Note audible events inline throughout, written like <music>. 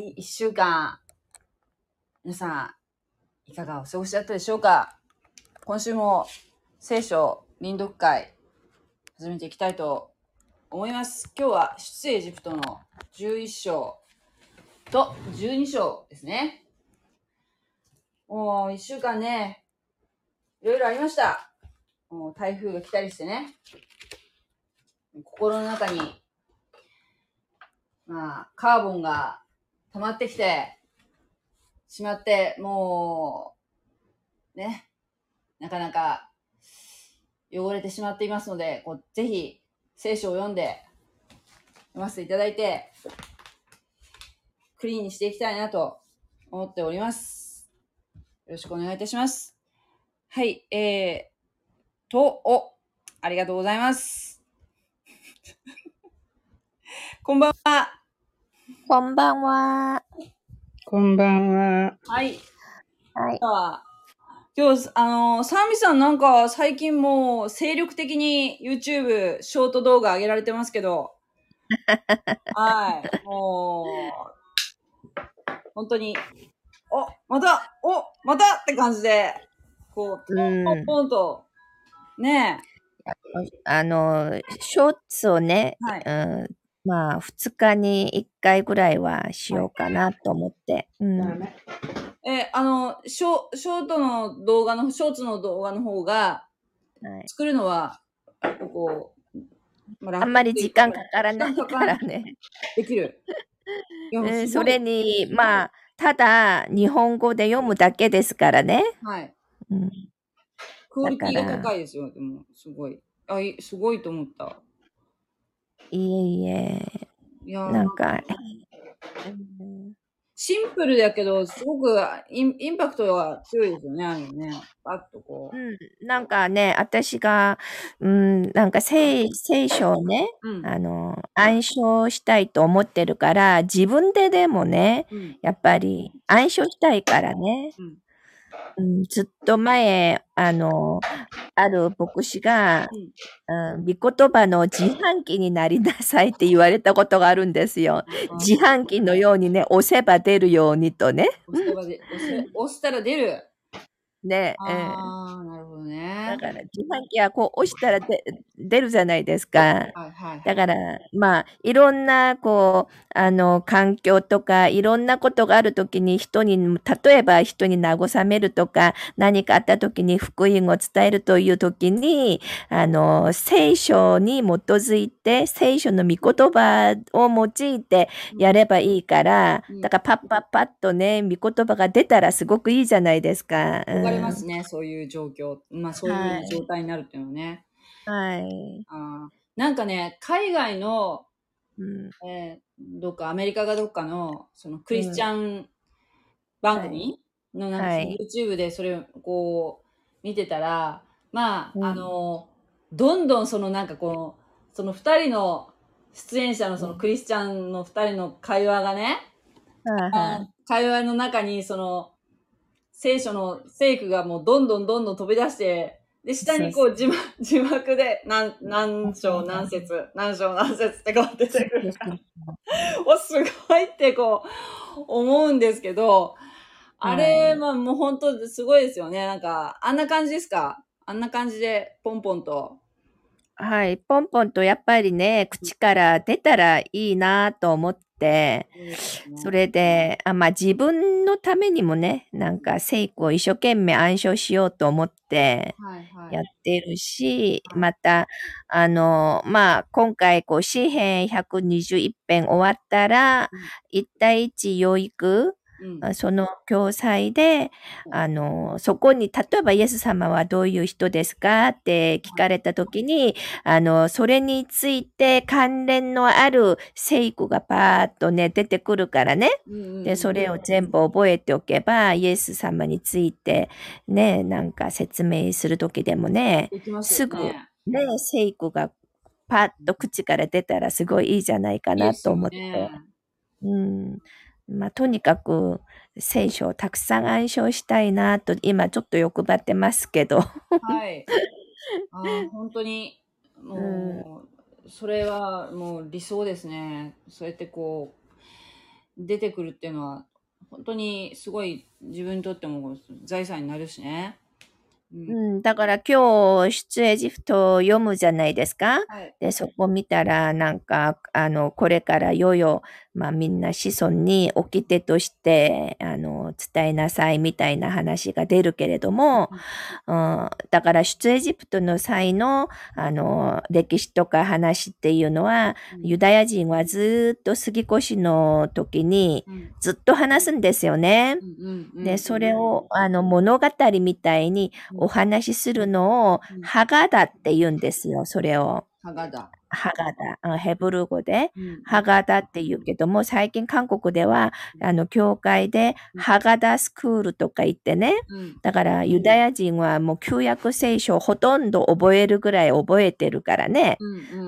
い、一週間、皆さん、いかがお過ごしだったでしょうか？今週も聖書臨読会、始めていきたいと思います。今日は出エジプトの11章と12章ですね。もう一週間ね、いろいろありました。もう台風が来たりしてね。心の中に、まあ、カーボンが溜まってきてしまって、もう、ね、なかなか汚れてしまっていますので、こうぜひ聖書を読んで読ませていただいて、クリーンにしていきたいなと思っております。よろしくお願いいたします。はい、えー、と、お、ありがとうございます。<laughs> こんばんは。こんばんは。こんばんは。はい。はい。あ今日、あの、サーミさんなんか最近もう精力的に YouTube ショート動画上げられてますけど、<laughs> はい。もう、本当に、お、また、お、またって感じで、こう、ポンポンポンと、ねあの、ショーツをね、え、はい。うん、まあ、2日に1回ぐらいはしようかなと思って。うん。え、あの、ショショートの動画の、ショーツの動画の方が、はい、作るのは、こう、まあんまり時間かからないからね。できる。<laughs> うん、それに、まあ、ただ、日本語で読むだけですからね。はい。うん、クオリティが高いですよ、でも、すごい。あ、いすごいと思った。いえいえ、いやーなんか、うんシンプルだけど、すごくインインパクトが強いですよね、あのね。パッとこう。うん、なんかね、私が、うん、なんか聖聖書をね、うん。あの、暗唱したいと思ってるから、自分ででもね、うん。やっぱり暗唱したいからね、うん。うん、ずっと前、あの、ある牧師が、うん、御言葉の自販機になりなさいって言われたことがあるんですよ。自販機のようにね、押せば出るようにとね。押せばで押せ押したら出る。ね、うんああ、なるほどねだ。から自販機はこう押したらで出るじゃないですか。はいはい。だから、まあ、いろんな、こう、あの、環境とか、いろんなことがあるときに人に、例えば人に慰めるとか、何かあったときに福音を伝えるというときに、あの、聖書に基づいて、聖書の御言葉を用いてやればいいからうん、だからパッパッパッとね、御言葉が出たらすごくいいじゃないですか。うんわかりますね、そういう状況。まあ、そういう状態になるっていうのはね。はい。あー。なんかね、海外の、うん。えーどっかアメリカがどっかのそのクリスチャン番組のなんかはい。YouTube でそれをこう見てたらまあ、うん。あのどんどんそのなんかこうその2人の出演者のそのクリスチャンの2人の会話がね、はいはい。会話の中にその聖書の聖句がもうどんどんどんどん飛び出してで下にこう字幕 <laughs> 字幕で何何章何節何章何節ってこう出てくる。からお、すごいってこう、思うんですけど、あれ、はい。まあもう本当すごいですよね。なんか、あんな感じですか？あんな感じで、ポンポンと。はい、ポンポンとやっぱりね、口から出たらいいなと思って、それで、あまあ自分のためにもね、なんか聖句を一生懸命暗唱しようと思ってはいはい。やってるし、はい。また、あの、まあ今回こう詩編121編終わったらうん、一対一養育、うんあその教材で、あの、そこに、例えばイエス様はどういう人ですかって聞かれたときに、あの、それについて関連のある聖句がパーッとね、出てくるからね。で、それを全部覚えておけば、イエス様についてね、なんか説明するときでもね、できますよね。ね、聖句がパッと口から出たらすごいいいじゃないかなと思って。いいねうん。まあ、とにかく聖書をたくさん暗唱したいなと、今ちょっと欲張ってますけど。はい。あー本当に、もう、それはもう理想ですね。そうやってこう、出てくるっていうのは、本当にすごい自分にとっても財産になるしね。うん。うん、だから今日、出エジプトを読むじゃないですか。はい。で、そこ見たら、なんか、あの、これからいよいよ、まあみんな子孫に掟として、あの、伝えなさいみたいな話が出るけれども、うん、だから出エジプトの際の、あの、歴史とか話っていうのは、うん。ユダヤ人はずっと杉越の時にうん。ずっと話すんですよね。で、それを、あの、物語みたいにお話しするのをうん、ハガダって言うんですよ、それを。ハガダ。ハガダ。あヘブル語で、うん。ハガダって言うけども、最近韓国では、あの、教会で、うん。ハガダスクールとか言ってね、うん。だから、ユダヤ人はもう旧約聖書をほとんど覚えるぐらい覚えてるからね。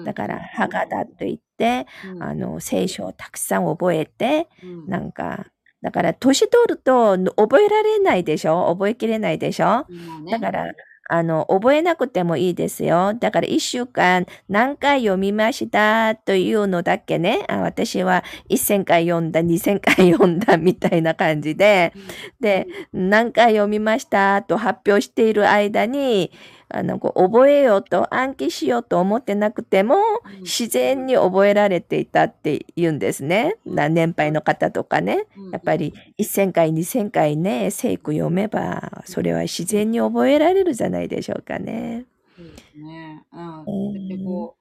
だから、ハガダと言って、うん。あの、聖書をたくさん覚えて、うん。なんか、だから、年取ると覚えられないでしょ？覚えきれないでしょ？まあね。だから、あの、覚えなくてもいいですよ。だから、一週間何回読みましたというのだけね、あ私は一千回読んだ、二千回読んだみたいな感じで、で、何回読みましたと発表している間に、あの、こう覚えようと暗記しようと思ってなくても、うん自然に覚えられていたって言うんですね。な年配の方とかね。うんやっぱり1000回、2000回ね、聖句読めば、それは自然に覚えられるじゃないでしょうかね。そうですね。うん。うんそうやってこ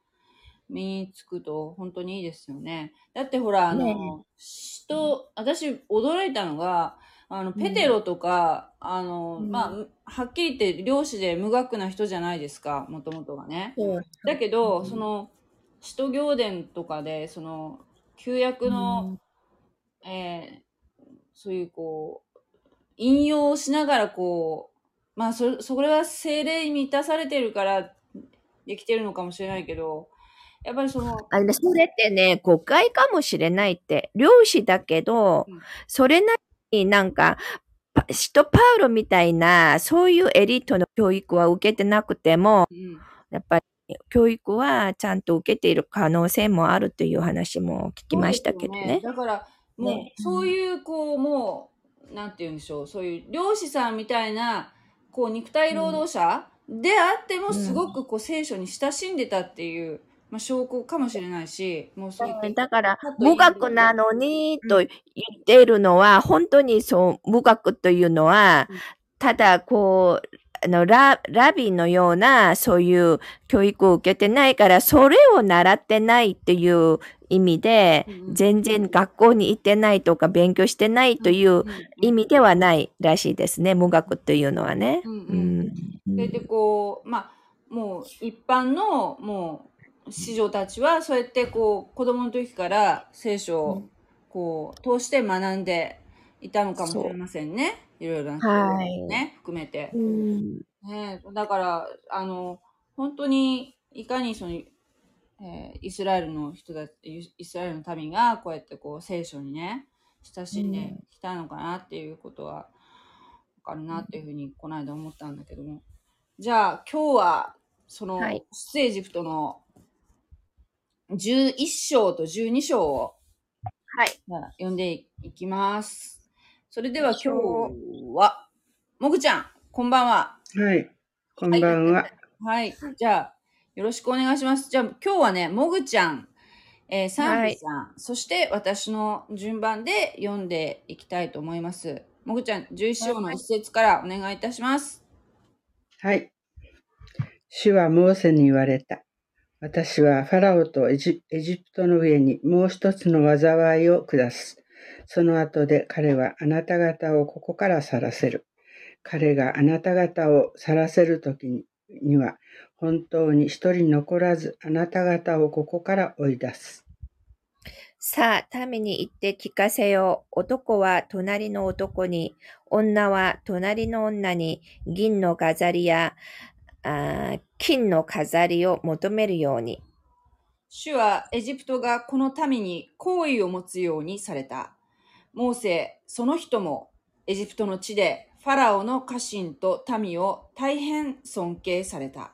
う、身につくと本当にいいですよね。だってほら、あの、ね人、私驚いたのが、あの、ペテロとか、あの、うんまあ、はっきり言って漁師で無学な人じゃないですか、もともとがね。だけど、うんその、使徒行伝とかで、その、旧約の、えーそういうこう、引用をしながらこう、まあそ、それは精霊に満たされてるからできてるのかもしれないけど、やっぱりその、あのそれってね、誤解かもしれないって。漁師だけど、うんそれなりになんか、パ使徒パウロみたいな、そういうエリートの教育は受けてなくても、うん、やっぱり教育はちゃんと受けている可能性もあるという話も聞きましたけどそうですよね。だから、もう、ね。そういう、こう、もう、なんて言うんでしょう、そういう漁師さんみたいな、こう、肉体労働者であっても、うんすごくこう、聖書に親しんでたっていう、まあ、証拠かもしれないし、もうそうだから無学なのにと言っているのは、本当にそう、無学というのはうん、ただこう、あのララビのようなそういう教育を受けてないから、それを習ってないっていう意味で、うん全然学校に行ってないとか勉強してないという意味ではないらしいですね、無学というのはね。うんううん。ん。それでこうまあもう一般のもう子女たちはそうやってこう子供の時から聖書をこう通して学んでいたのかもしれませんね。いろいろなはい。ね含めて。うん。ね、だからあの本当にいかにその、えーイスラエルの人たちイイスラエルの民がこうやってこう聖書にね親しんできたのかなっていうことはわかるなっていうふうにこの間思ったんだけども。じゃあ今日はそのはい。出エジプトの11章と12章をはい。じゃあ読んでいきます。それでは今日はもぐちゃんこんばんは。はい。こんばんは。はい。じゃあ、よろしくお願いします。じゃあ、今日はね、もぐちゃん、えー、サンビさん、そして私の順番で読んでいきたいと思います。もぐちゃん、11章の一節からお願いいたします。はい。主はモーセに言われた。私はファラオとエジプトの上にもう一つの災いを下す。その後で彼はあなた方をここから去らせる。彼があなた方を去らせるときにには、本当に一人残らずあなた方をここから追い出す。さあ、民に言って聞かせよう。男は隣の男に、女は隣の女に銀の飾りやあー金の飾りを求めるように。主はエジプトがこの民に好意を持つようにされた。モーセ、その人もエジプトの地でファラオの家臣と民を大変尊敬された。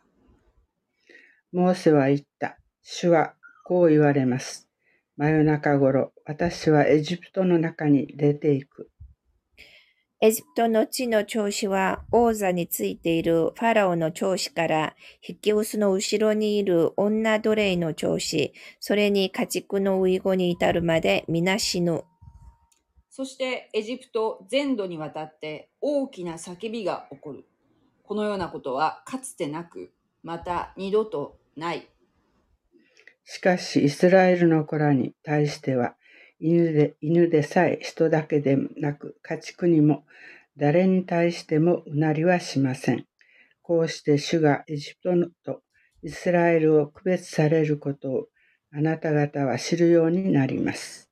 モーセは言った。主はこう言われます。真夜中頃、私はエジプトの中に出ていく。エジプトの地の調子は王座についているファラオの調子から、引き薄の後ろにいる女奴隷の調子、それに家畜のウイゴに至るまで皆死ぬ。そしてエジプト全土にわたって大きな叫びが起こる。このようなことはかつてなく、また二度とない。しかし、イスラエルの子らに対しては、犬で犬でさえ人だけでなく、家畜にも、誰に対してもうなりはしません。こうして主がエジプトとイスラエルを区別されることをあなた方は知るようになります。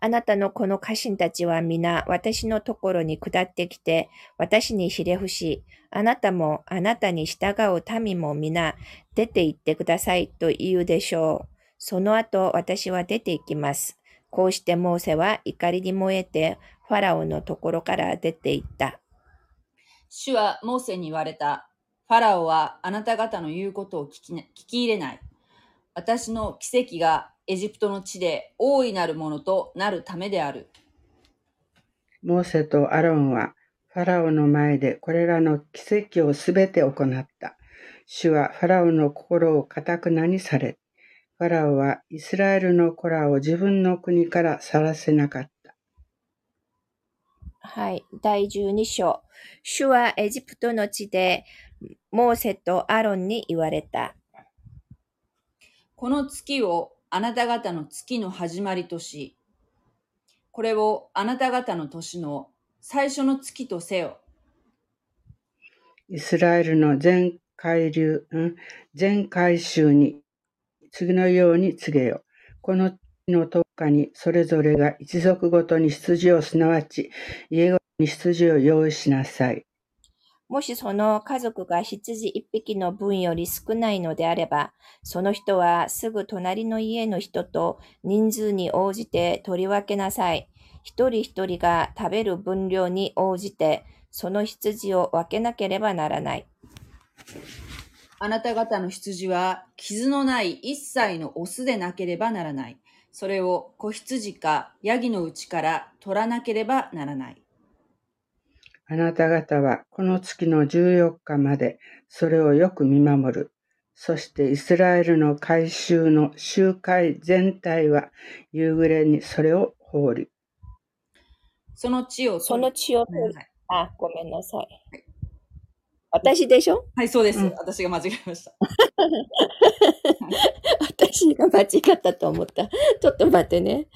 あなたのこの家臣たちは皆私のところに下ってきて、私にひれ伏し、あなたもあなたに従う民も皆出て行ってくださいと言うでしょう。その後私は出て行きます。こうしてモーセは怒りに燃えて、ファラオのところから出て行った。主はモーセに言われた。ファラオはあなた方の言うことを聞き,、聞き入れない。私の奇跡がエジプトの地で大いなるものとなるためである。モーセとアロンはファラオの前でこれらの奇跡をすべて行った。主はファラオの心をかたくなにされ、ファラオはイスラエルの子らを自分の国から去らせなかった。はい。第12章。主はエジプトの地で、モーセとアロンに言われた。この月をあなた方の月の始まりとし、これをあなた方の年の最初の月とせよ。イスラエルの全海流、ん？全海衆に次のように告げよ。このの10日にそれぞれが一族ごとに羊をすなわち家ごとに羊を用意しなさい。もしその家族が羊一匹の分より少ないのであれば、その人はすぐ隣の家の人と人数に応じて取り分けなさい。一人一人が食べる分量に応じて、その羊を分けなければならない。あなた方の羊は傷のない一切のオスでなければならない。それを子羊かヤギのうちから取らなければならない。あなた方はこの月の14日までそれをよく見守る。そしてイスラエルの改宗の集会全体は夕暮れにそれを放り。その地をその血を取る。ごめんなさいあ、ごめんなさい。私でしょ？はい、そうです。うん私が間違えました。<laughs> 私が間違ったと思った。ちょっと待ってね。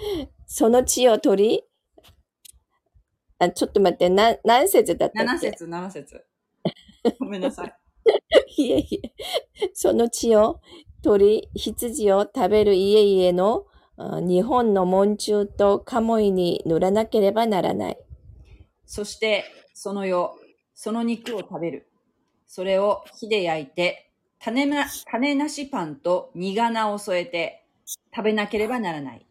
その血を取り、あちょっと待って、な何節だったっ7け節、7節。ごめんなさい。<laughs> いえいえ。その血を取り、羊を食べる家々のあ日本の門中とカモイに塗らなければならない。そして、その夜、その肉を食べる。それを火で焼いて、種な種なしパンと煮仮を添えて食べなければならない。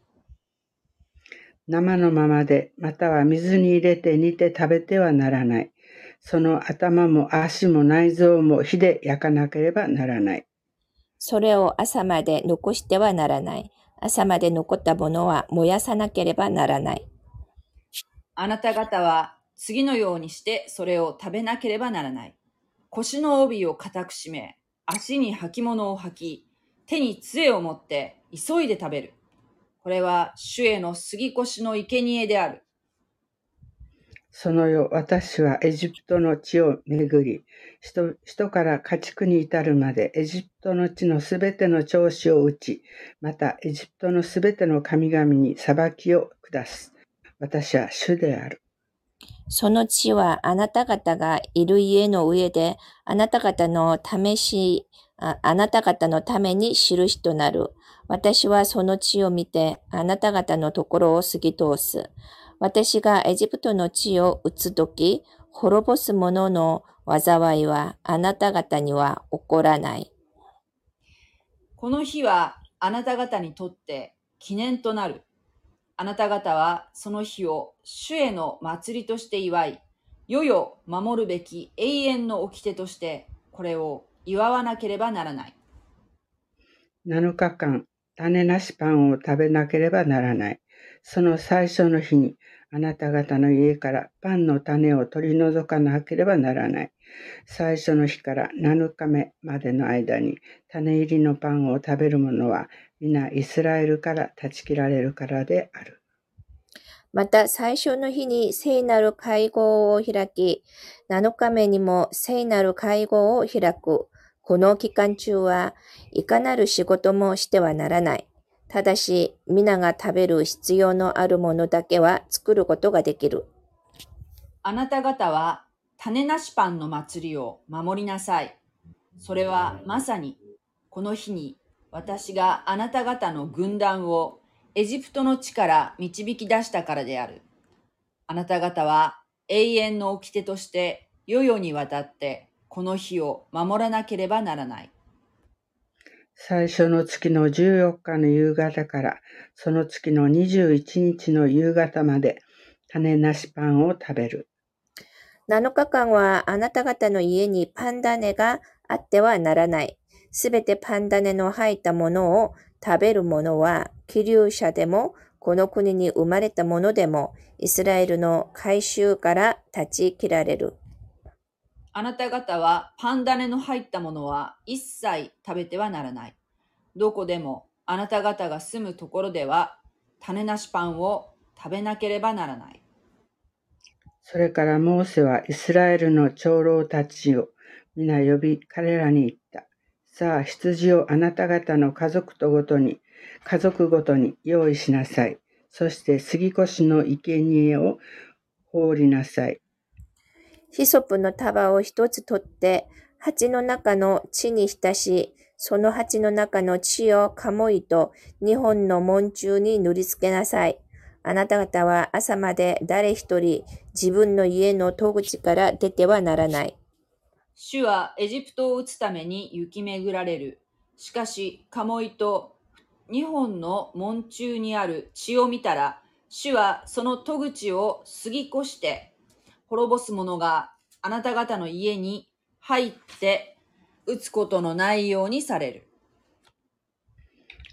生のままで、または水に入れて煮て食べてはならない。その頭も足も内臓も火で焼かなければならない。それを朝まで残してはならない。朝まで残ったものは燃やさなければならない。あなた方は次のようにしてそれを食べなければならない。腰の帯を固く締め、足に履物を履き、手に杖を持って急いで食べる。これは主への杉越の生贄である。その夜、私はエジプトの地を巡り、人人から家畜に至るまでエジプトの地のすべての調子を打ち、またエジプトのすべての神々に裁きを下す。私は主である。その地はあなた方がいる家の上で、あなた方の試し、ああなた方のために印となる。私はその地を見て、あなた方のところを過ぎ通す。私がエジプトの地を打つとき、滅ぼす者の災いはあなた方には起こらない。この日はあなた方にとって記念となる。あなた方はその日を主への祭りとして祝い、世々守るべき永遠の掟としてこれを祝わなければならない。7日間、種なしパンを食べなければならない。その最初の日に、あなた方の家からパンの種を取り除かなければならない。最初の日から7日目までの間に種入りのパンを食べる者は皆イスラエルから断ち切られるからである。また最初の日に聖なる会合を開き、7日目にも聖なる会合を開く。この期間中はいかなる仕事もしてはならない。ただし、皆が食べる必要のあるものだけは作ることができる。あなた方は種なしパンの祭りを守りなさい。それはまさにこの日に私があなた方の軍団をエジプトの地から導き出したからである。あなた方は永遠の掟として世々にわたってこの日を守らなければならない。最初の月の14日の夕方からその月の21日の夕方まで種なしパンを食べる。7日間はあなた方の家にパンダネがあってはならない。すべてパンダネの入ったものを食べる者は、気流者でも、この国に生まれた者でも、イスラエルの改宗から立ち切られる。あなた方はパンダネの入ったものは一切食べてはならない。どこでもあなた方が住むところでは種なしパンを食べなければならない。それからモーセはイスラエルの長老たちを皆呼び彼らに言った。さあ、羊をあなた方の家族とごとに、家族ごとに用意しなさい。そして杉越の生贄を放りなさい。ヒソプの束を一つ取って、鉢の中の地に浸し、その鉢の中の血をカモイと日本の門中に塗りつけなさい。あなた方は朝まで誰一人自分の家の戸口から出てはならない。主はエジプトを打つために行き巡られる。しかし、カモイと日本の門中にある血を見たら、主はその戸口を過ぎ越して、滅ぼす者があなた方の家に入って打つことのないようにされる。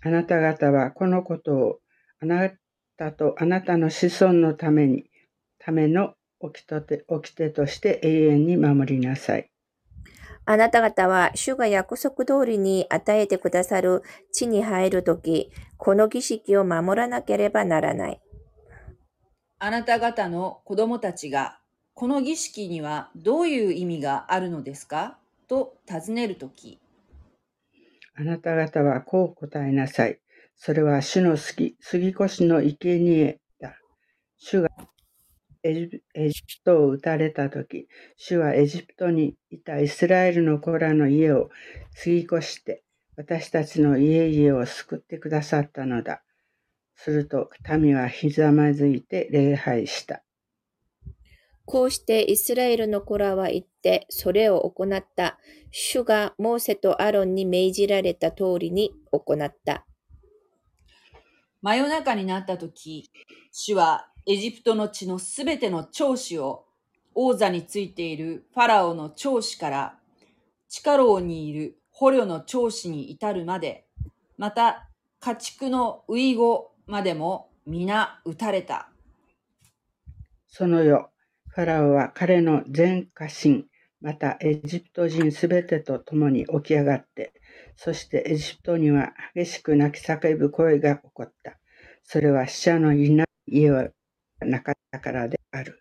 あなた方はこのことをあなたとあなたの子孫のために、ための掟として永遠に守りなさい。あなた方は主が約束通りに与えてくださる地に入るとき、この儀式を守らなければならない。あなた方の子供たちが、この儀式にはどういう意味があるのですか？と尋ねるとき。あなた方はこう答えなさい。それは主の好き杉越の生贄だ。主がエジプトを撃たれたとき、主はエジプトにいたイスラエルの子らの家を継ぎ越して、私たちの家々を救ってくださったのだ。すると民はひざまずいて礼拝した。こうしてイスラエルの子らは言って、それを行った。主がモーセとアロンに命じられた通りに行った。真夜中になった時、主はエジプトの地のすべての長子を王座についているファラオの長子から地下牢にいる捕虜の長子に至るまで、また家畜のウイゴまでも皆撃たれた。その夜、ファラオは彼の全家臣、またエジプト人すべてと共に起き上がって、そしてエジプトには激しく泣き叫ぶ声が起こった。それは死者のいない家はなかったからである。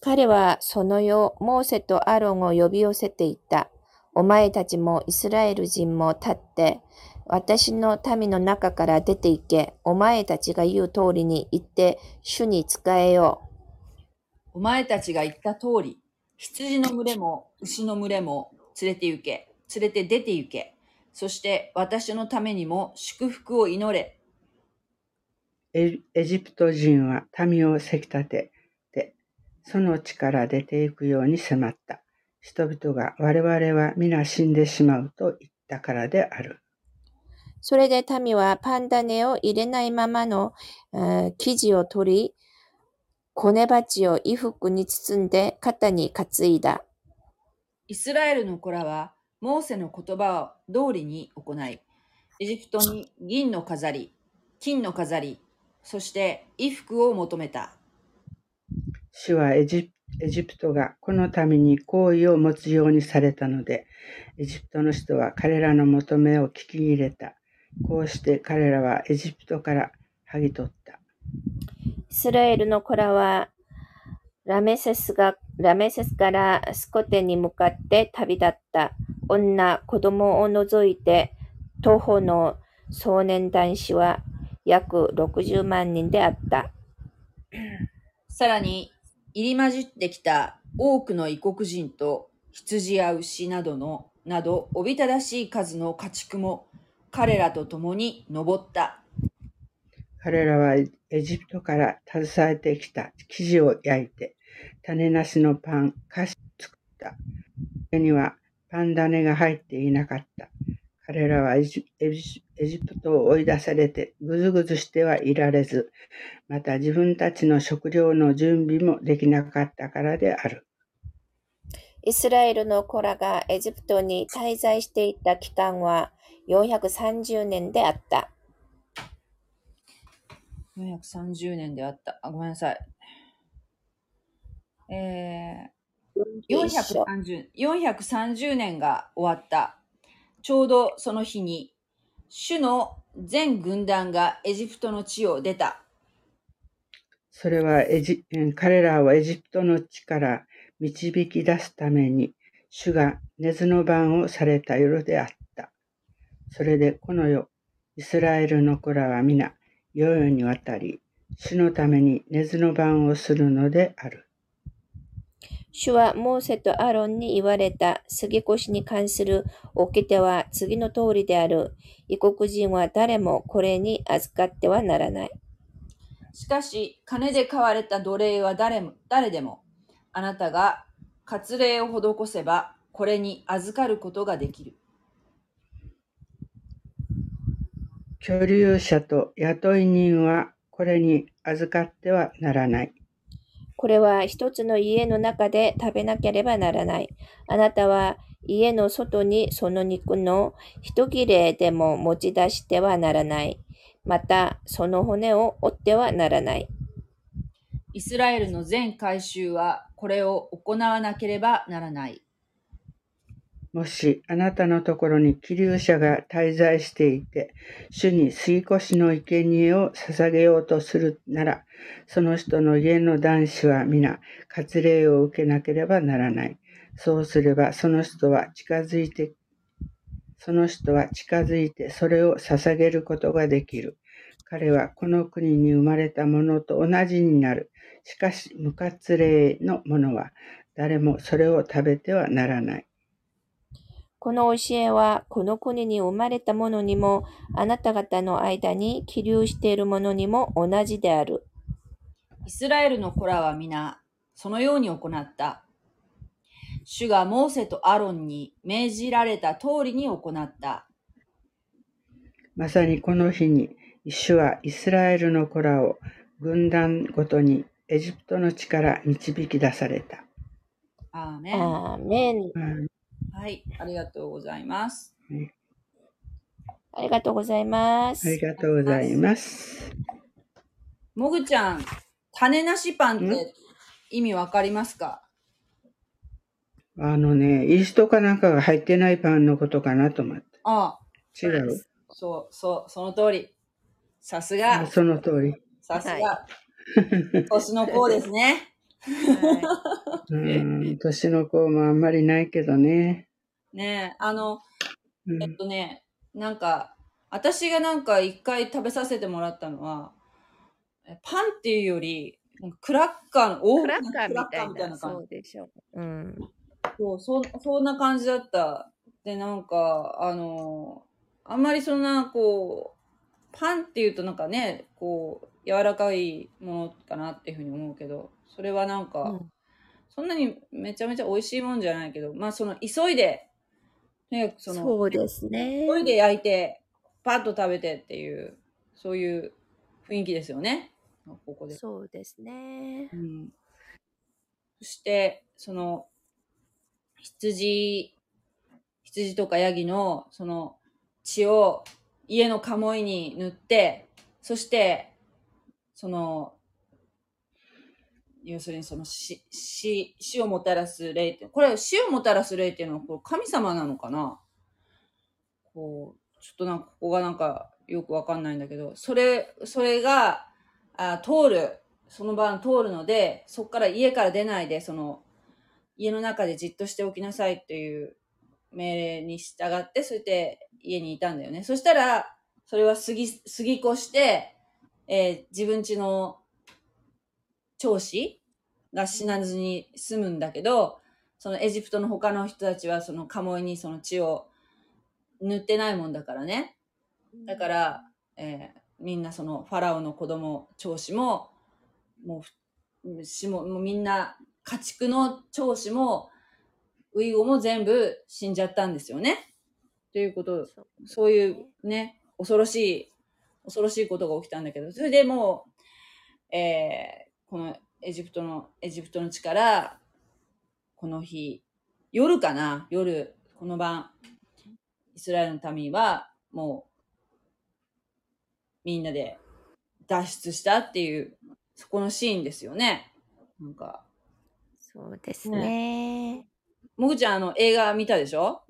彼はその夜、モーセとアロンを呼び寄せていた。お前たちもイスラエル人も立って、私の民の中から出て行け。お前たちが言う通りに言って、主に仕えよう。お前たちが言った通り、羊の群れも牛の群れも連れて行け。連れて出て行け。そして私のためにも祝福を祈れ。エジプト人は民をせき立てて、その地から出ていくように迫った。人々が我々は皆死んでしまうと言ったからである。それで民はパンダネを入れないままの、生地を取り、コネ鉢を衣服に包んで肩に担いだ。イスラエルの子らはモーセの言葉を通りに行い、エジプトに銀の飾り、金の飾り、そして衣服を求めた。主はエジエジプトがこのために好意を持つようにされたので、エジプトの人は彼らの求めを聞き入れた。こうして彼らはエジプトから剥ぎ取った。イスラエルの子らは、ラメセスが、ラメセスからスコテに向かって旅立った。女、子供を除いて、徒歩の少年男子は約60万人であった。<clears throat> さらに、入り混じってきた多くの異国人と羊や牛などの、など、おびただしい数の家畜も彼らと共に登った。彼らはエジプトから携えてきた生地を焼いて、種なしのパン、菓子を作った。これにはパン種が入っていなかった。彼らはエジエジエジプトを追い出されてぐずぐずしてはいられず、また自分たちの食料の準備もできなかったからである。イスラエルの子らがエジプトに滞在していた期間は430年であった。430年であった。あ、ごめんなさい。えー、430, 430年が終わった。ちょうどその日に、主の全軍団がエジプトの地を出た。それはエジうん彼らをエジプトの地から導き出すために、主が根津の番をされた夜であった。それでこの世、イスラエルの子らは皆、世々にわたり、主のために根津の番をするのである。主はモーセとアロンに言われた杉越に関する掟は次の通りである。異国人は誰もこれに預かってはならない。しかし、金で買われた奴隷は誰も、誰でも、あなたが割礼を施せば、これに預かることができる。居留者と雇い人はこれに預かってはならない。これは一つの家の中で食べなければならない。あなたは家の外にその肉の一切れでも持ち出してはならない。また、その骨を折ってはならない。イスラエルの全改宗はこれを行わなければならない。もしあなたのところに気流者が滞在していて、主に杉越の生贄を捧げようとするなら、その人の家の男子は皆、割礼を受けなければならない。そうすれば、その人は近づいて、その人は近づいてそれを捧げることができる。彼はこの国に生まれた者と同じになる。しかし、無割礼の者は誰もそれを食べてはならない。この教えは、この国に生まれた者にも、あなた方の間に起立している者にも同じである。イスラエルの子らは皆、そのように行った。主がモーセとアロンに命じられた通りに行った。まさにこの日に、主はイスラエルの子らを軍団ごとにエジプトの地から導き出された。アーメン。アーメン。うんはい、ありがとうございます。ありがとうございます。ありがとうございます。もぐちゃん、種なしパンっん？て意味わかりますか？あのね、イーストかなんかが入ってないパンのことかなと思って。ああ、違う？そう、そう、その通り。さすが、あその通り。さすがは。年の子ですね。はうん、年の子もあんまりないけどね。ねえ、あの、うんえっとね、なんか、私がなんか一回食べさせてもらったのは、えパンっていうより、クラッカーの、い。大きクラッカーみなクラッカたいな。ーみたいな感そうでしょう。うん。じ。そうそそんな感じだった。で、なんか、あの、あんまりそんな、こう、パンっていうとなんかね、こう、柔らかいものかなっていうふうに思うけど、それはなんか、うんそんなにめちゃめちゃ美味しいもんじゃないけど、まあその急いで、とにかくその、そうですね。急いで焼いて、パッと食べてっていう、そういう雰囲気ですよね。ここで。そうですねう。ん、そして、その、羊、羊とかヤギの、その、血を家の鴨居に塗って、そして、その、要するにその死、死、死をもたらす霊って、これ死をもたらす霊っていうのはこう神様なのかな？こう、ちょっとなんかここがなんかよくわかんないんだけど、それ、それが、あ通る、その晩通るので、そこから家から出ないで、その、家の中でじっとしておきなさいっていう命令に従って、それで家にいたんだよね。そしたら、それは過ぎ、過ぎ越して、えー自分家の長子が死なずに済むんだけど、そのエジプトの他の人たちはそのカモイにその血を塗ってないもんだからね。だから、えーみんなそのファラオの子供、長子も、もうふ、死も、もうみんな、家畜の長子も、ウイゴも全部死んじゃったんですよね。ということ、そうそういうね、恐ろしい、恐ろしいことが起きたんだけど、それでもう、えこのエジプトの、エジプトの地から、この日、夜かな？夜、この晩、イスラエルの民は、もう、みんなで脱出したっていう、そこのシーンですよね。なんか、そうですね。もぐちゃん、あの、映画見たでしょ？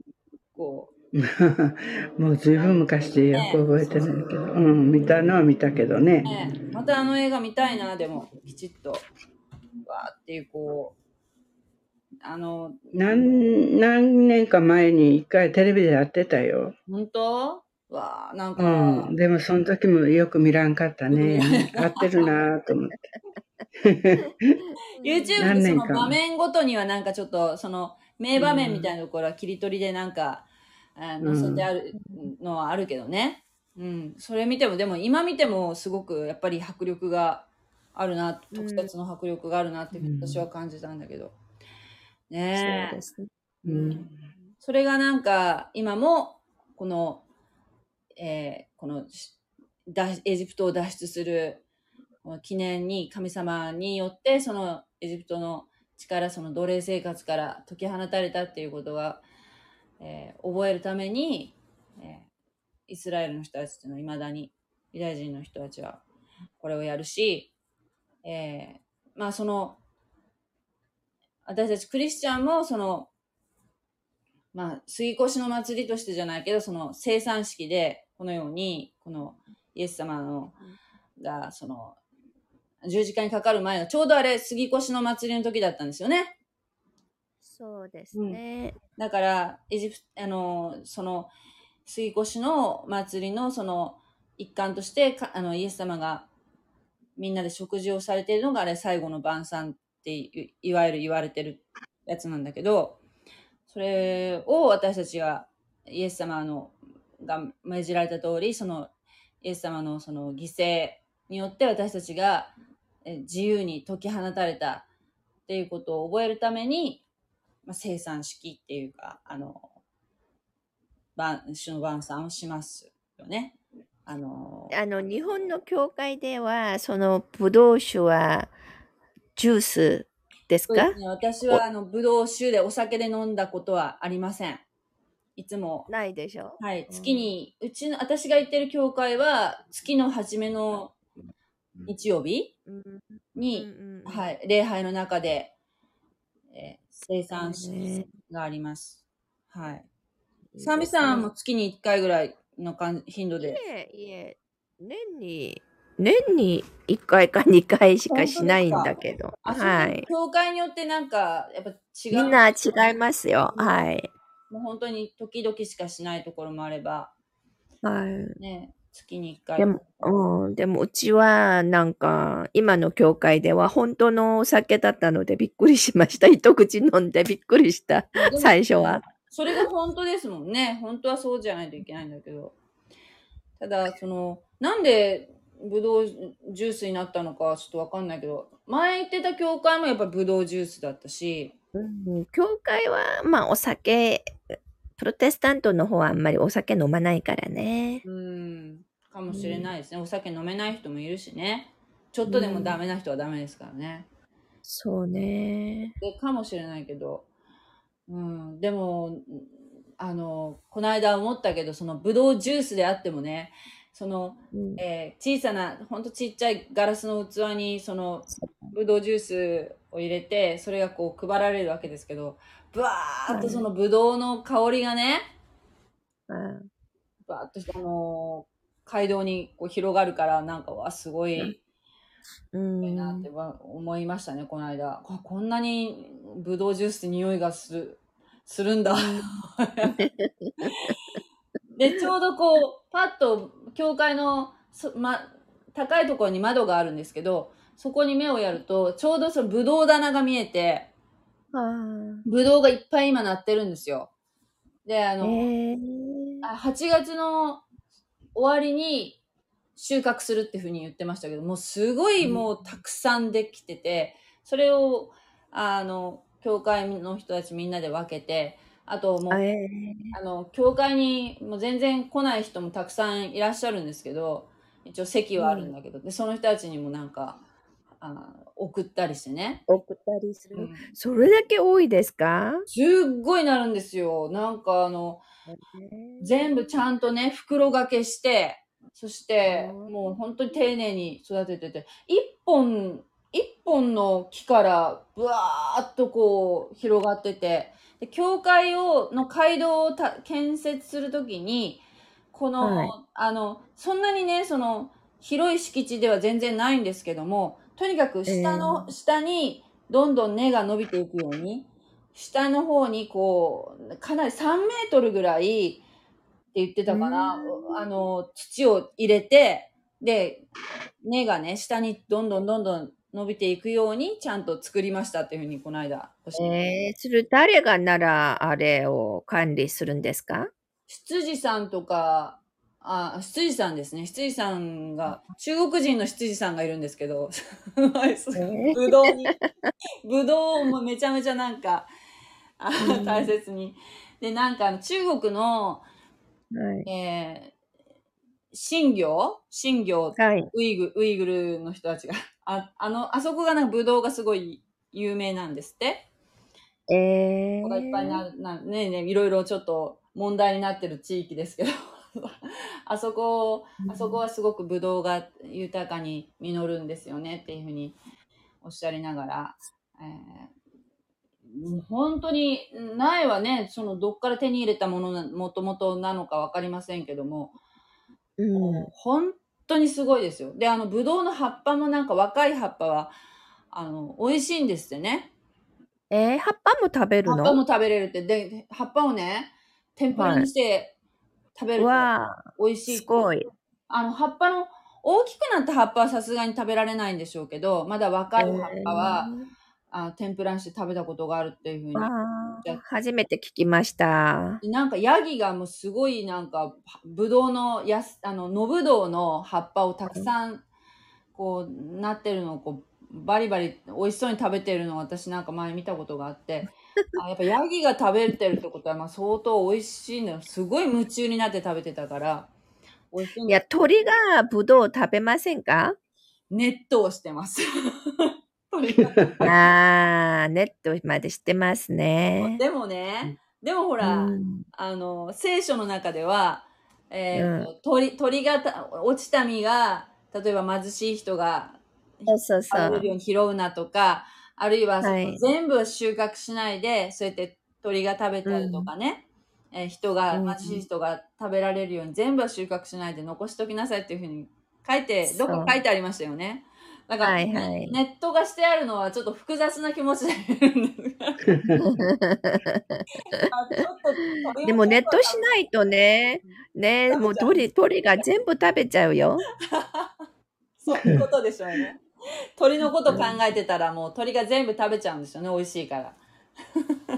こ <laughs> もうずいぶん昔でよく覚えてないけど、うん、見たのは見たけどう、ね。ね、またあの映画見たいな、でも、きちっと。わーっていう、こう、あの、何、何年か前に一回テレビでやってたよ。本当？わーなんか、うん。でもその時もよく見らんかったね。<laughs> 合ってるなぁと思って。<laughs> YouTube の場面ごとにはなんかちょっと、その、名場面みたいなところは切り取りでなんか、あ載せてあるのはあるけどね。うん。それ見ても、でも今見てもすごくやっぱり迫力があるな、うん特撮の迫力があるなってうん私は感じたんだけど。そうで。すね。うん。それがなんか、今も、この、えーこの、エジプトを脱出する記念に神様によって、そのエジプトの力、その奴隷生活から解き放たれたっていうことが、えー覚えるために、えーイスラエルの人たちっていうのは未だに、ユダヤ人の人たちはこれをやるし、えーまあその、私たちクリスチャンもその、まあ、杉越の祭りとしてじゃないけど、その生産式で、このように、このイエス様の、が、その、十字架にかかる前の、ちょうどあれ、杉越の祭りの時だったんですよね。そうですね。だから、エジプト、あの、その、杉越の祭りの、その、一環として、かあの、イエス様が、みんなで食事をされているのが、あれ、最後の晩餐ってい、いわゆる言われてるやつなんだけど、それを私たちは、イエス様の、が命じられた通り、その、イエス様のその犠牲によって私たちがえ自由に解き放たれたっていうことを覚えるために、まあ、生産式っていうか、あの、晩、主の晩餐をしますよね。あの、あの、日本の教会では、その、ブドウ酒は、ジュースですか？ね、私はあの、ブドウ酒でお酒で飲んだことはありません。いつも、ないでしょはい、うん。月に、うちの、私が行ってる教会は、月の初めの日曜日に、うんうんはい、礼拝の中で、えー生産があります。はい。サミさんも月に1回ぐらいの感頻度いで。え、いえ、年に、年に1回か2回しかしないんだけど。はい。教会によってなんか、やっぱ違う。みんな違いますよ。はい。もう本当に時々しかしないところもあれば、はい。ね、月に1回。でも、うん、でもうちはなんか今の教会では本当のお酒だったのでびっくりしました。<laughs> 一口飲んでびっくりした。最初は。それが本当ですもんね。本当はそうじゃないといけないんだけど。ただ、その、なんでブドウジュースになったのかちょっとわかんないけど、前行ってた教会もやっぱブドウジュースだったし、うん、教会はまあお酒、プロテスタントの方はあんまりお酒飲まないからね。うん、かもしれないですね。お酒飲めない人もいるしね。ちょっとでもダメな人はダメですからね。そうね。でかもしれないけど、うん、でも、あの、この間思ったけど、そのブドウジュースであってもね、その、うんえー小さな、ほんとちっちゃいガラスの器に、その、ブドウジュースを入れて、それがこう配られるわけですけど、ブワーっとそのブドウの香りがね、うんバーっとあのー街道にこう広がるから、なんかわ、すごい、うんいいなってわ思いましたね、この間。ここんなにブドウジュースって匂いがする、するんだ。<laughs> で、ちょうどこう、パッと、教会の、そま、高いところに窓があるんですけど、そこに目をやると、ちょうどそのブドウ棚が見えて、あブドウがいっぱい今なってるんですよ。で、あーの、えー。あ8月の終わりに収穫するっていうふうに言ってましたけど、もうすごいもうたくさんできてて、それを、あの、教会の人たちみんなで分けて、あともう、えあの、教会にもう全然来ない人もたくさんいらっしゃるんですけど、一応席はあるんだけど、で、その人たちにもなんか、あ送ったりしてね。ー送ったりする。うんそれだけ多いですか？すっごいなるんですよ。なんかあの、全部ちゃんとね、袋掛けして、そして、うんもう本当に丁寧に育ててて、一本、一本の木から、ぶわーっとこう、広がってて、で教会を、の街道をた建設するときに、この、はいあの、そんなにね、その、広い敷地では全然ないんですけども、とにかく下の、え下にどんどん根が伸びていくように、下の方にこう、かなり3メートルぐらいって言ってたかな、うん。あの、土を入れて、で、根がね、下にどんどんどんどん伸びていくようにちゃんと作りましたっていうふうにこの間、教えてえ。ー、それ誰がならあれを管理するんですか？執事さんとか、あ、執事さんですね。執事さんが、中国人の執事さんがいるんですけど、はいそうえー？ぶどうに、ぶどうもめちゃめちゃなんか、あうん大切に。で、なんか中国の、はい。えー、新業？新業、はい。ウイグ、ウイグルの人たちが、あ、あの、あそこがなんかぶどうがすごい有名なんですって。えここがいっぱいななねえねえいろいろちょっと問題になってる地域ですけど、<laughs> あそこ、あそこはすごくブドウが豊かに実るんですよねっていうふうにおっしゃりながら、えーもう本当に、苗はね、そのどっから手に入れたものな、もともとなのかわかりませんけども、うん。本当にすごいですよ。で、あの、ブドウの葉っぱもなんか若い葉っぱは、あの、美味しいんですってね。えー、葉っぱも食べるの？葉っぱも食べれるって。で、葉っぱをね、天ぷらにして食べると美味しい。すごい。あの、葉っぱの、大きくなった葉っぱはさすがに食べられないんでしょうけど、まだ若い葉っぱは、あ天ぷらにして食べたことがあるっていうふうに。初めて聞きました。でなんかヤギがもうすごいなんかぶどうのやすあの野ぶどうの葉っぱをたくさんこうなってるのをこうバリバリ美味しそうに食べてるのを私なんか前見たことがあってあやっぱヤギが食べてるってことはまあ相当美味しいのよ。すごい夢中になって食べてたから。美味しいいや、鳥がブドウ食べませんか？ネットをしてます。<laughs> ああ、ネットまで知ってますね。でもねでもほら、うん。あの、聖書の中では、えーとう鳥、鳥がた、落ちた実が、例えば貧しい人がそうそうそう。拾うなとか、あるいははい。全部収穫しないで、そうやって鳥が食べたりとかね、えー人が、うん貧しい人が食べられるように全部は収穫しないで残しときなさいっていうふうに書いて、どこか書いてありましたよね。だから、はいはい。ネットがしてあるのはちょっと複雑な気持ちで <laughs> <laughs> でもネットしないとね、ね、もう鳥、鳥が全部食べちゃうよ。<laughs> そういうことでしょうね。<laughs> 鳥のこと考えてたらもう鳥が全部食べちゃうんですよね、美味しいから。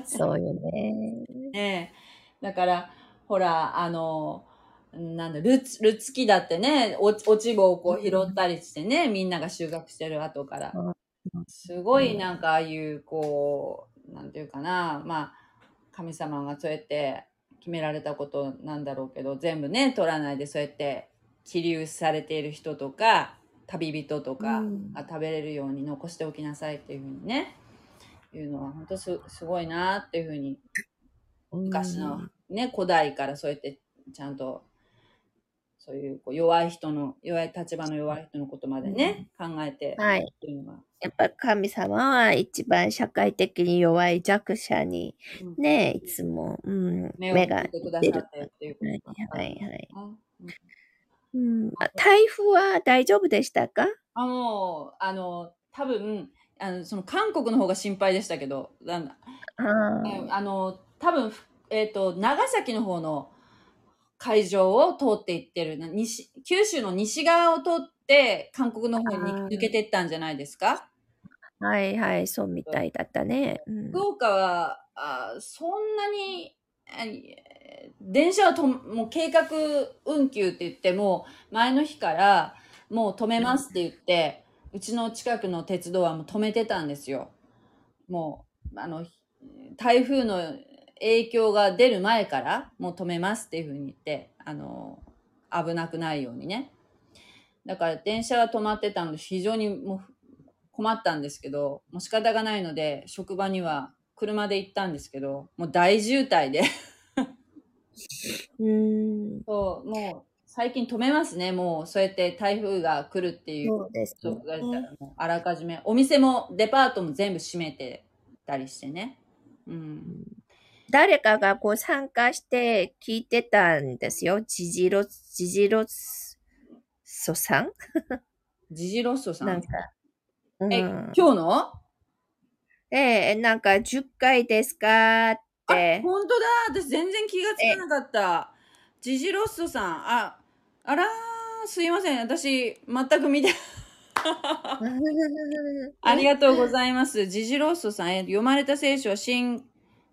そうよね。ね <laughs> えだから、ほら、あの、なんだ、ルツ、ルツキだってね、お落ち葉をこう拾ったりしてね、みんなが収穫してる後からうん。すごいなんかああいう、こう、なんていうかな、まあ、神様がそうやって決められたことなんだろうけど、全部ね、取らないでそうやって起立されている人とか、旅人とかうんが食べれるように残しておきなさいっていうふうにね、いうのは本当すすごいなっていうふうに昔のね、古代からそうやってちゃんと、そういうこう弱い人の、弱い立場の弱い人のことまでね、考えてはい。っていうのが。やっぱ神様は一番社会的に弱い弱者にうんね、いつも、うん、目が向けてくださ。ってっていうことがはいはいはい。あうん、あ台風は大丈夫でしたか？あもう、あの、多分、あの、その韓国の方が心配でしたけど、なんだ。ああの、多分、えっ、と、長崎の方の海上を通っていってるな西、九州の西側を通って韓国の方に抜けてったんじゃないですか？あ、はいはい、そうみたいだったね。うん。福岡は、あそんなに、電車はともう計画運休って言っても、前の日からもう止めますって言って、うちの近くの鉄道はもう止めてたんですよ。もう、あの、台風の影響が出る前からもう止めますっていうふうに言って、あの、危なくないようにね。だから電車は止まってたので非常にもう困ったんですけど、もう仕方がないので、職場には車で行ったんですけど、もう大渋滞で。<laughs> うん、そう、もう最近止めますね。もうそうやって台風が来るっていうそうですね。ら、もうあらかじめ、お店もデパートも全部閉めてたりしてね。うん。誰かがこう参加して聞いてたんですよ。ジジロ、ジジロソさん？<laughs> ジジロッソさん？なんか。うえ、ん、今日の？ええ、なんか10回ですか？っあ、て。本当だ私全然気がつかなかった。ジジロッソさん。あ、あらー、すいません。私、全く見て、<laughs> ありがとうございます。ジジロッソさん。え読まれた聖書は新、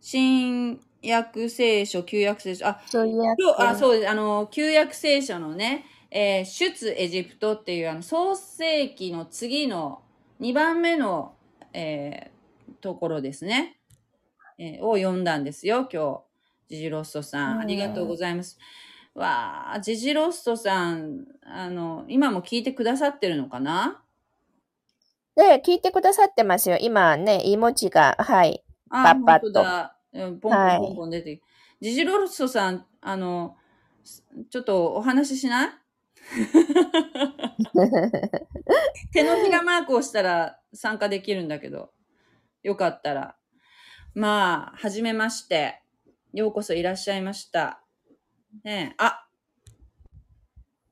新約聖書、旧約聖書。あ、そうあ、そうです。あの、旧約聖書のね、えー出エジプトっていう、あの、創世記の次の2番目の、えーところですね。えーを読んだんですよ、今日。ジジロッソさん。うんありがとうございます。わあ、ジジロッソさん、あの、今も聞いてくださってるのかな？で、聞いてくださってますよ。今ね、絵文字が、はい。あ、パッパッと本当だ。うんポンポはいンポンポン出て、ジジロッソさん、あの、すちょっとお話ししない？<laughs> 手のひらマークをしたら参加できるんだけど、よかったら。まあ、はじめまして。ようこそいらっしゃいました。ねえ、あ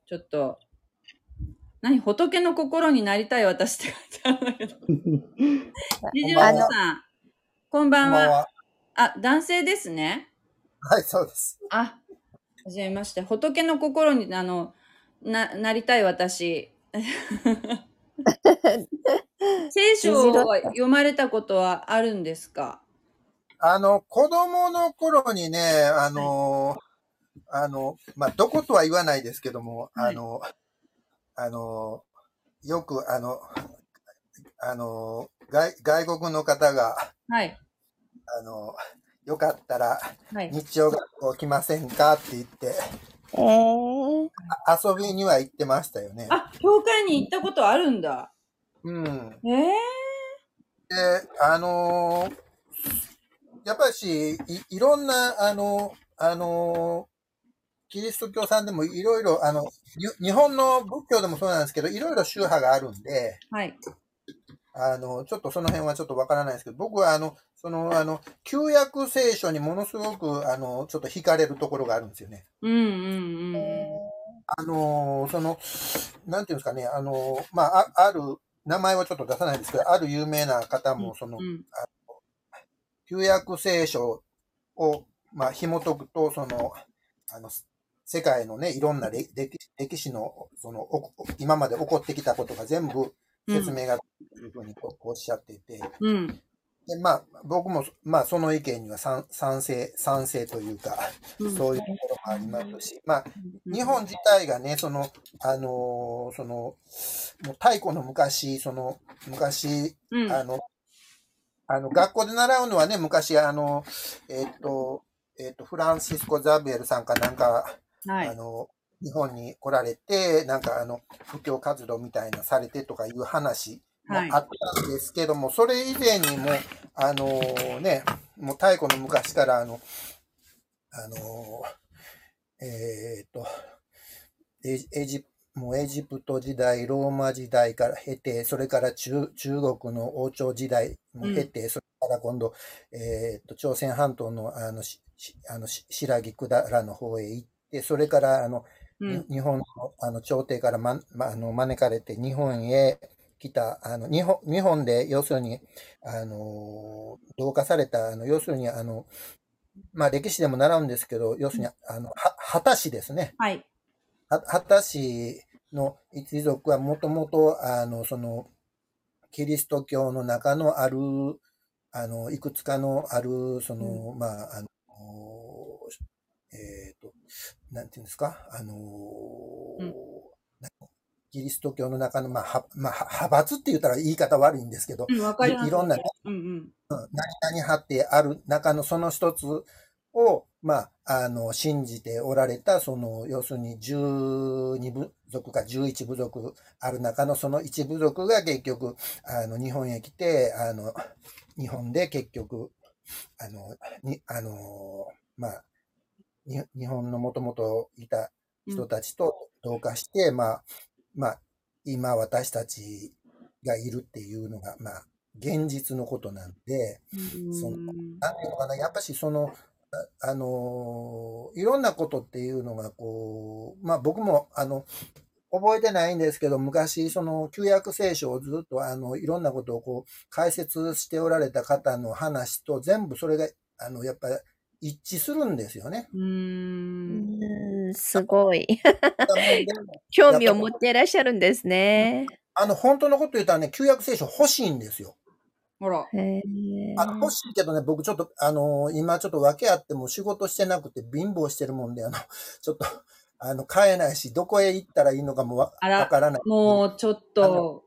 ちょっと、何？仏の心になりたい？私って書いてあるんだけど。<laughs> ジジさん、こんばんは。あ、男性ですね。はい、そうです。あ、はじめまして。仏の心に、あの、な、なりたい私。<laughs> 聖書は読まれたことはあるんですか？あの、子供の頃にね、あの、あの、まあ、どことは言わないですけども、はいあの、あの、よく、あの、あの、外外国の方が、はい。あの、よかったらはい。日曜学校来ませんかって言って、えー、あ遊びには行ってましたよね。あ、教会に行ったことあるんだ。うん。ええで、あのーやっぱりし、いいろんな、あの、あのキリスト教さんでもいろいろ、あの、ゆ日本の仏教でもそうなんですけど、いろいろ宗派があるんで、はい。あの、ちょっとその辺はちょっとわからないですけど、僕はあの、その、あの、旧約聖書にものすごく、あの、ちょっと惹かれるところがあるんですよね。うんうんうんうん。あの、その、なんていうんですかね、あの、まあ、あある、名前はちょっと出さないんですけど、ある有名な方も、そのう、ん。旧約聖書を、まあ、紐解くと、その、あの、世界のね、いろんな歴歴歴史の、その、お今まで起こってきたことが全部説明がというふうにおっしゃっていて、うん。で、まあ、僕も、まあ、その意見には賛賛成、賛成というか、うんそういうところもありますし、まあ、日本自体がね、その、あのーその、もう太古の昔、その、昔、うん。あの、あの、学校で習うのはね、昔、あの、えっと、えっと、フランシスコ・ザビエルさんかなんか、はい。あの、日本に来られて、なんかあの、布教活動みたいなされてとかいう話もはいあったんですけども、それ以前にも、あのね、もう太古の昔から、あの、あの、えっ、と、エジエジもうエジプト時代、ローマ時代から経て、それから中中国の王朝時代も経て、それから今度、えっ、と、朝鮮半島のあの、ししあのし白木くだらの方へ行って、それからあの、うん。に日本のあの朝廷からま、ま、あの招かれて日本へ来た、あの日本日本で要するに、あの、同化された、あの要するに、あの、まあ歴史でも習うんですけど、要するに、あの、は、畑氏ですね。はい。は畑氏の一族はもともと、あの、その、キリスト教の中のある、あの、いくつかのある、その、まあ、あの、えっ、と、なんていうんですか、あの、うんなキリスト教の中の、まあ、はまあ、は派閥って言ったら言い方悪いんですけど、うん。いいろんなうんうん。何々派ってある中のその一つを、まあ、あの、信じておられた、その、要するに12部族か11部族ある中のその一部族が結局、あの、日本へ来て、あの、日本で結局、あの、に、あの、まあ、に日本のもともといた人たちと同化して、まあ、まあ、今私たちがいるっていうのが、まあ、現実のことなんで、そのうんなんていうのかな、やっぱしその、ああの、いろんなことっていうのが、こう、まあ僕も、あの、覚えてないんですけど、昔、その、旧約聖書をずっと、あの、いろんなことをこう、解説しておられた方の話と、全部それが、あの、やっぱり一致するんですよね。うーん。うん、すごい。興味を持っていらっしゃるんですね。あの、本当のこと言ったらね、旧約聖書欲しいんですよ。ほら。あの、欲しいけどね、僕ちょっと、あの、今ちょっと訳あっても仕事してなくて貧乏してるもんで、あの、<laughs> ちょっと、あの、買えないし、どこへ行ったらいいのかもわからない。もうちょっと、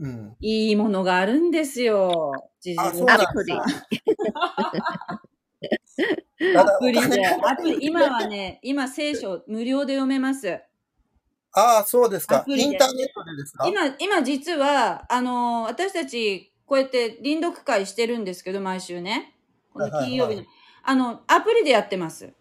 うん。いいものがあるんですよ。ジジアプリ。ア <laughs> プリで。アプリ、今はね、今聖書無料で読めます。ああ、そうですか。インターネットでですか？今、今実は、あの、私たち、こうやって臨読会してるんですけど、毎週ね。この金曜日のはいはいは。あの、アプリでやってます。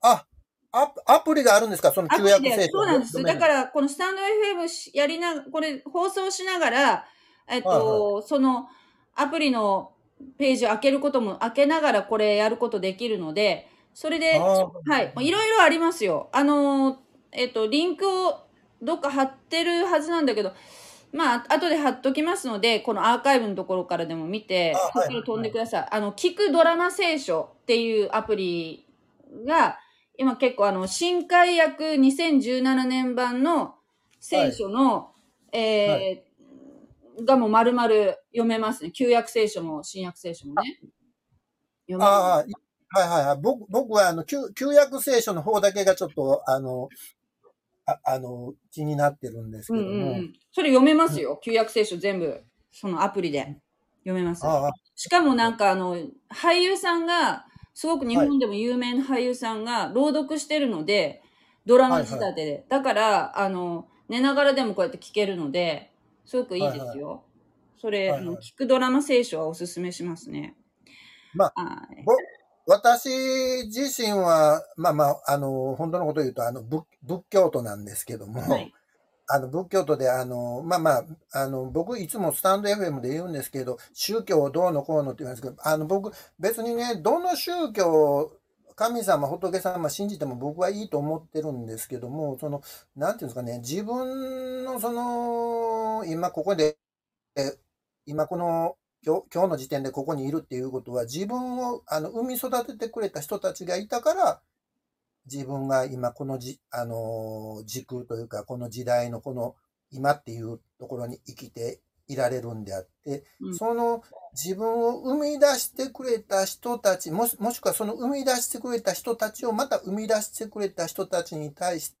あ、アプアプリがあるんですか？そのアプリで、旧約聖書。そうなんです。だから。ら、このスタンド FM しやりな、これ放送しながら、えっと、はいそのアプリのページを開けることも、開けながらこれやることできるので、それで、はい、いろいろありますよ。あの、えっと、リンクをどっか貼ってるはずなんだけど、まあ、後で貼っときますので、このアーカイブのところからでも見て、そこから飛んでください。あの、聞くドラマ聖書っていうアプリが、今結構あの、新海訳2017年版の聖書の、えーがもう丸々読めますね。旧約聖書も新約聖書もね。読めますああ、はいはいはい。僕僕は、あの、旧旧約聖書の方だけがちょっと、あの、ああの、気になってるんですけうども。んうんうん。それ読めますよ。旧約聖書全部、そのアプリで読めます。ああ、しかもなんかあの、俳優さんが、すごく日本でも有名な俳優さんが朗読してるので、ドラマ仕立てで。だから、あの、寝ながらでもこうやって聞けるので、すごくいいですよ。それ、はいはいあの聞くドラマ聖書はおすすめしますね。まはい。ぼ私自身は、まあまあ、あの、本当のことを言うと、あの、仏仏教徒なんですけども、はい。あの、仏教徒で、あの、まあまあ、あの、僕いつもスタンド FM で言うんですけど、宗教どうのこうのって言うんですけど、あの、僕、別にね、どの宗教、神様、仏様信じても僕はいいと思ってるんですけども、その、なんていうんですかね、自分のその、今ここで、え今この、今日今日の時点でここにいるっていうことは、自分をあの産み育ててくれた人たちがいたから、自分が今このじ、あの、時空というか、この時代のこの今っていうところに生きていられるんであって、うん。その自分を生み出してくれた人たち、もしもしくはその生み出してくれた人たちをまた生み出してくれた人たちに対し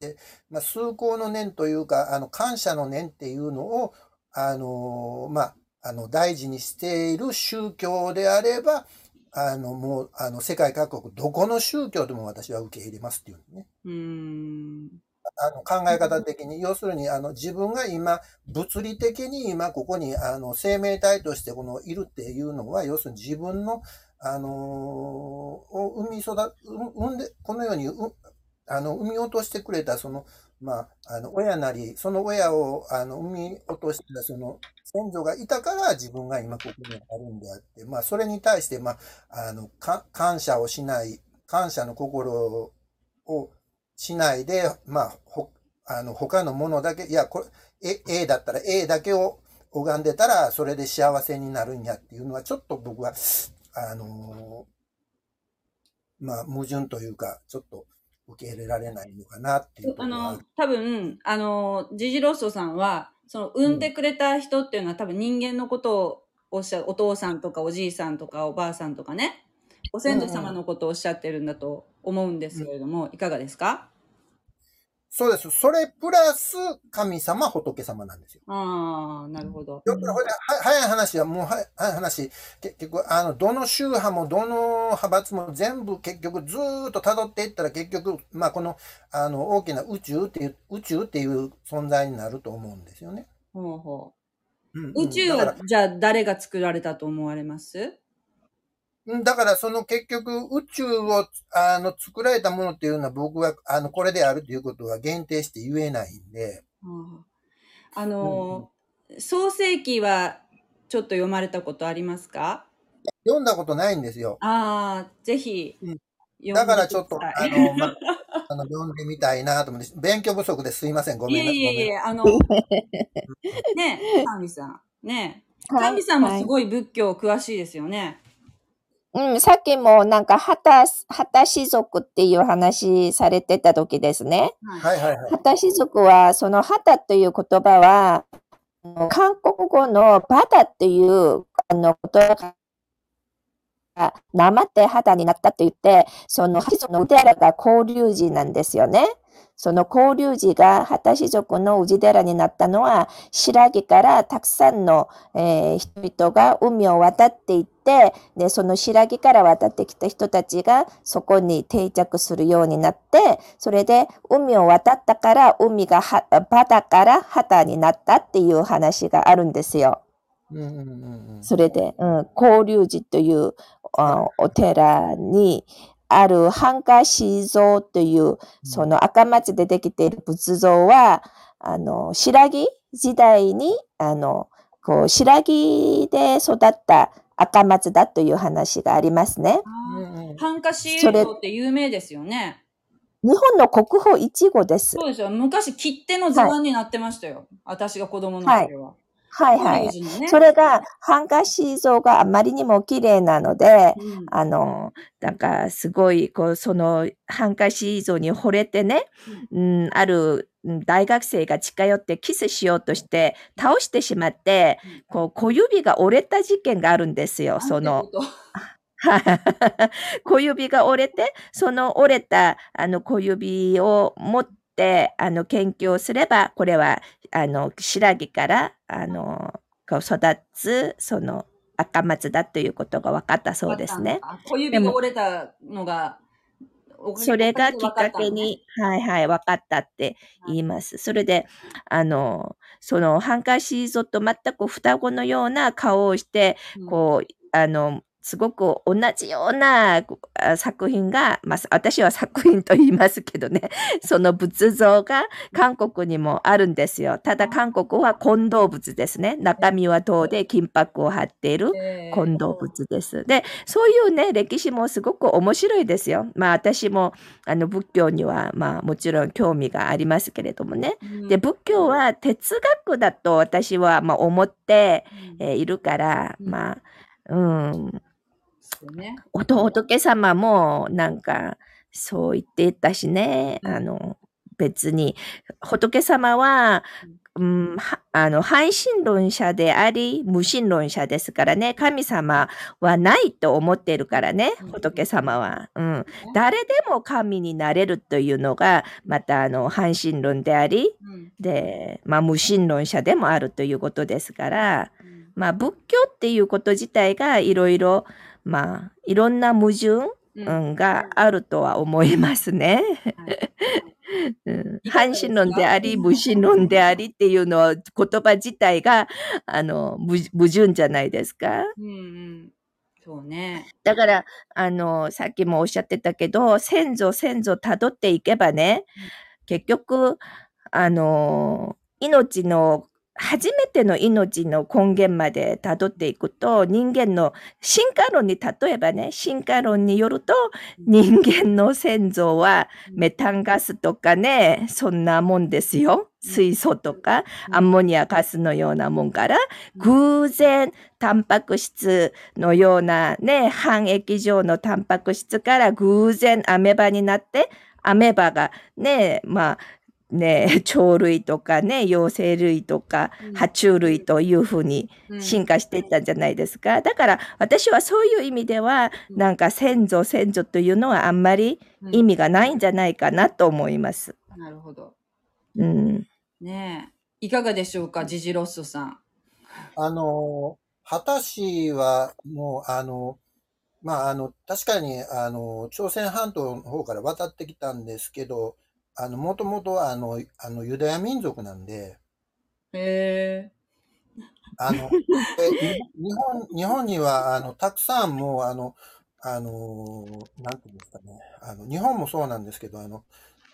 て、まあ、崇高の念というか、あの、感謝の念っていうのを、あの、まあ、あの、大事にしている宗教であれば、あの、もう、あの、世界各国、どこの宗教でも私は受け入れますっていうね。うーん。あの考え方的に、要するにあの自分が今、物理的に今ここにあの生命体としてこのいるっていうのは、要するに自分の、あのーを生み育う、産んで、このように、うあの、産み落としてくれた、その、まあ、あの、親なり、その親を、あの、産み落とした、その、先祖がいたから自分が今ここにあるんであって、まあ、それに対して、まあ、あの、か、感謝をしない、感謝の心をしないで、まあ、ほ、あの、他のものだけ、いや、これ、A, A だったら A だけを拝んでたら、それで幸せになるんやっていうのは、ちょっと僕は、あのまあ、矛盾というか、ちょっと受け入れられないのかなっていうあ。、の多分、あの、ジジロッソさんは、その、産んでくれた人っていうのは多分人間のことをおっしゃる、お父さんとかおじいさんとかおばあさんとかね、ご先祖様のことをおっしゃってるんだと思うんですけれども、いかがですか？そうです。それプラス、神様、仏様なんですよ。ああ、なるほど。よく、ほいで、は早い話は、もう、は早い話、結局、あの、どの宗派も、どの派閥も全部結局ずーっと辿っていったら結局、まあ、この、あの、大きな宇宙っていう、宇宙っていう存在になると思うんですよね。ほうほうんうんう。宇宙は、じゃあ誰が作られたと思われます？うんだから、その結局、宇宙を、あの、作られたものっていうのは僕は、あの、これであるということは限定して言えないんで、あああの、創世記はちょっと読まれたことありますか？読んだことないんですよ。ああ、ぜひうん、読んでだからちょっと、くださいあの、ま、<laughs> あの、読んでみたいなと思って、勉強不足ですいません。ごいめんなさい。えいえいえ、あの、<laughs> ねえ、神さん。ねえ。はい神さんもすごい仏教詳しいですよね。うん、さっきもなんか、旗、旗氏族っていう話されてた時ですね。はい。はいはいはい。旗氏族は、その旗という言葉は、韓国語のバダっていうあの言葉が、なまって肌になったと言って、その氏族の腕らが交流寺なんですよね。その交流寺が旗氏族の氏寺になったのは、白木からたくさんの、えー人々が海を渡っていって、で、その白木から渡ってきた人たちがそこに定着するようになって、それで海を渡ったから海がはバダから旗になったっていう話があるんですよ。それで、うん、交流寺というあお寺にある半夏シ像という、その赤松でできている仏像は、あの、白木時代に、あの、こう、白木で育った赤松だという話がありますね。あうんうんあ、ハンカシそれ映像って有名ですよね。日本の国宝一号です。そうですよ。昔切手の図案になってましたよ。私が子供の時は。はいはい。当時のね。それが、半夏シ像があまりにも綺麗なので、うん。あの、なんかすごい、こう、その、ハンカシ像に惚れてね、うん、あるうん大学生が近寄ってキスしようとして、倒してしまって、こう、小指が折れた事件があるんですよ、その。<laughs> 小指が折れて、その折れたあの小指を持って、あの研究をすれば、これはあの白木からあのこう育つその赤松だということが分かったそうですね。あ小指が折れたのが、それがきっかけ。に、はいはい、分かったって言います。それで、あの、そのハンカシーゾと全く双子のような顔をして、こう、あの、すごく同じような作品が、まあ、私は作品と言いますけどね、<laughs> その仏像が韓国にもあるんですよ。ただ韓国は混同仏ですね。中身は銅で金箔を貼っているえー混同仏です。で、そういうね、歴史もすごく面白いですよ。まあ私もあの仏教にはまあもちろん興味がありますけれどもね。うんで、仏教は哲学だと私はまあ思って、いるから、うんまあ、うん、そうね。お仏様もなんかそう言っていたしね、あの別に。仏様は、うん、はあの半神論者であり無神論者ですからね。神様はないと思っているからねうん。仏様は、うん、誰でも神になれるというのがまたあの半神論でありうん。で、まあ、無神論者でもあるということですから。うんまあ、仏教っていうこと自体がいろいろ、まあ、いろんな矛盾、うんうんがあるとは思いますね。はいうんいかが反です神論であり、無神論でありっていうのは言葉自体が、あの、無矛盾じゃないですか？うんうん。そうね。だから、あの、さっきもおっしゃってたけど、先祖先祖辿っていけばね、結局、あの、命の、初めての命の根源まで辿っていくと、人間の進化論に例えばね、進化論によると、人間の先祖はメタンガスとかね、そんなもんですよ。水素とか、アンモニアガスのようなもんから、偶然、タンパク質のようなね、半液状のタンパク質から偶然アメバになって、アメバがね、まあ、ね、<laughs> 鳥類とかね、幼生類とか、うん爬虫類というふうにうん進化していったんじゃないですか。だから私はそういう意味では、うんなんか先祖先祖というのはあんまりうん意味がないんじゃないかなと思います。なるほど。うん。ねえ。いかがでしょうか、ジジロッソさん。あの、畑氏は、もう、あの、まあ、あの、確かに、あの、朝鮮半島の方から渡ってきたんですけど、あの、もともとは、あの、あの、ユダヤ民族なんで、へえ。あの、え日本、日本には、あの、たくさんもう、あの、あの、なんていうんですかね、あの、日本もそうなんですけど、あの、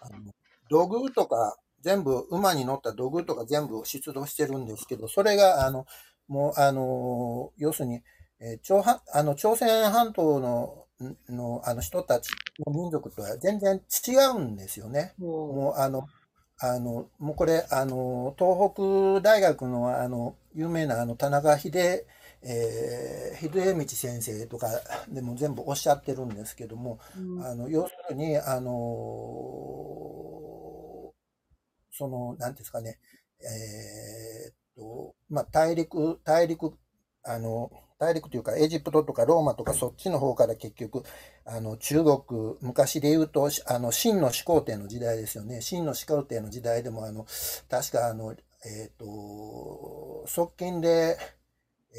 あの土偶とか、全部、馬に乗った土偶とか全部出土してるんですけど、それが、あの、もう、あの、要するに、えー朝半あの朝鮮半島の、んの、あの人たちの民族とは全然違うんですよね。ももうあの、あの、もうこれ、あの、東北大学のあの、有名なあの、田中秀、えー、秀道先生とかでも全部おっしゃってるんですけども、う、うん。あの、要するに、あの、その、なんていうんですかね、えーっと、まあ、大陸、大陸、あの、大陸というか、エジプトとかローマとかそっちの方から結局、あの、中国、昔で言うと、しあの、秦の始皇帝の時代ですよね。秦の始皇帝の時代でも、あの、確かあの、えっ、と、側近で、